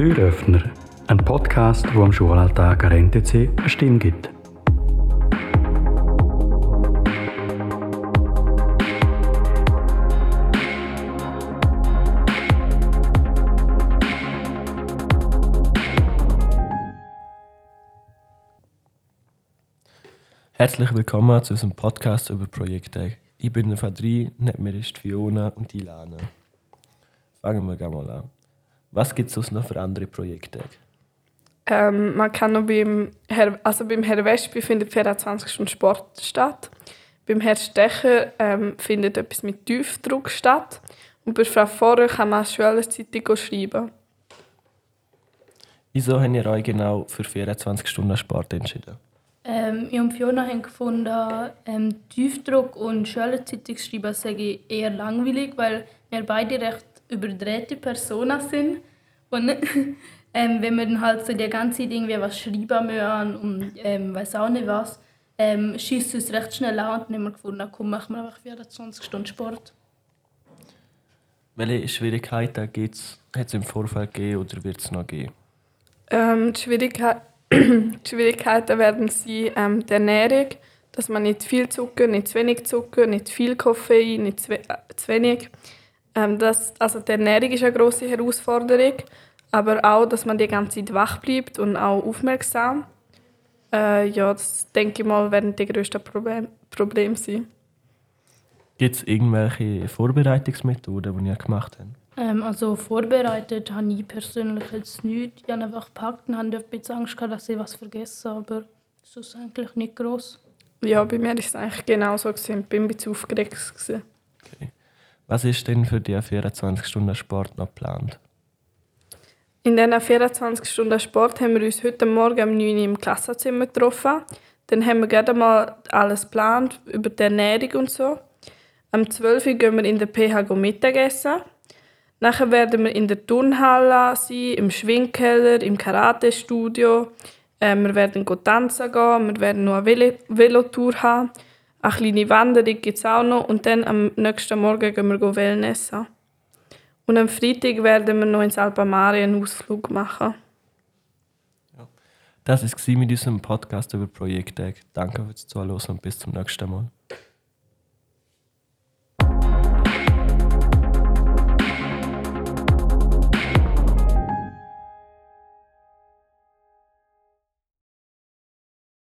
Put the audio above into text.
Türöffner, ein Podcast, wo am Schulalltag an NTC eine Stimme gibt. Herzlich willkommen zu unserem Podcast über Projekte. Ich bin der Fadri, neben mir ist Fiona und Ilana. Fangen wir gleich mal an. Was gibt es sonst noch für andere Projekte? Ähm, man kann noch beim Herr, also beim Herr Wesp findet 24 Stunden Sport statt. Beim Herr Stecher ähm, findet etwas mit Tiefdruck statt. Und bei Frau Vorer kann man Schülerzeitung schreiben. Wieso habt ihr euch genau für 24 Stunden Sport entschieden? Ähm, ich und Fiona haben gefunden, ähm, Tiefdruck und Schülerzeitung schreiben sei eher langweilig, weil wir beide recht überdrehte Personen sind. Und ähm, wenn wir dann halt so die ganze Zeit irgendwie was schreiben müssen und ähm, weiß auch nicht was, ähm, schießt es uns recht schnell an und dann haben wir gefunden, komm, machen wir einfach 24 Stunden Sport. Welche Schwierigkeiten hat es im Vorfeld gegeben oder wird es noch geben? Ähm, die, Schwierigkeit die Schwierigkeiten werden sein ähm, die Ernährung, dass man nicht viel Zucker, nicht zu wenig Zucker, nicht viel Koffein, nicht zu, äh, zu wenig. Ähm, das, also die Ernährung ist eine große Herausforderung, aber auch, dass man die ganze Zeit wach bleibt und auch aufmerksam. Äh, ja, das denke ich mal, werden die grössten Problem, Probleme sein. Gibt es irgendwelche Vorbereitungsmethoden, die ihr gemacht habt? Ähm, also vorbereitet habe ich persönlich jetzt nichts. Ich habe einfach gepackt und hatte ein bisschen Angst, gehabt, dass ich was vergesse, aber das ist eigentlich nicht groß. Ja, bei mir war es eigentlich genau so. Ich war ein bisschen aufgeregt. Okay. Was ist denn für die 24 Stunden Sport noch geplant? In diesen 24 Stunden Sport haben wir uns heute Morgen um 9 Uhr im Klassenzimmer getroffen. Dann haben wir gerade mal alles geplant, über die Ernährung und so. Am 12 Uhr gehen wir in der PH Mittagessen. Nachher werden wir in der Turnhalle sein, im Schwingkeller, im Karate-Studio. Äh, wir werden tanzen gehen, wir werden noch eine Velotour haben. Eine kleine Wanderung gibt es auch noch und dann am nächsten Morgen gehen wir Wellnessen. Und am Freitag werden wir noch ins Alpamare einen Ausflug machen. Ja. Das war mit unserem Podcast über Projekttag. Danke fürs Zuhören und bis zum nächsten Mal.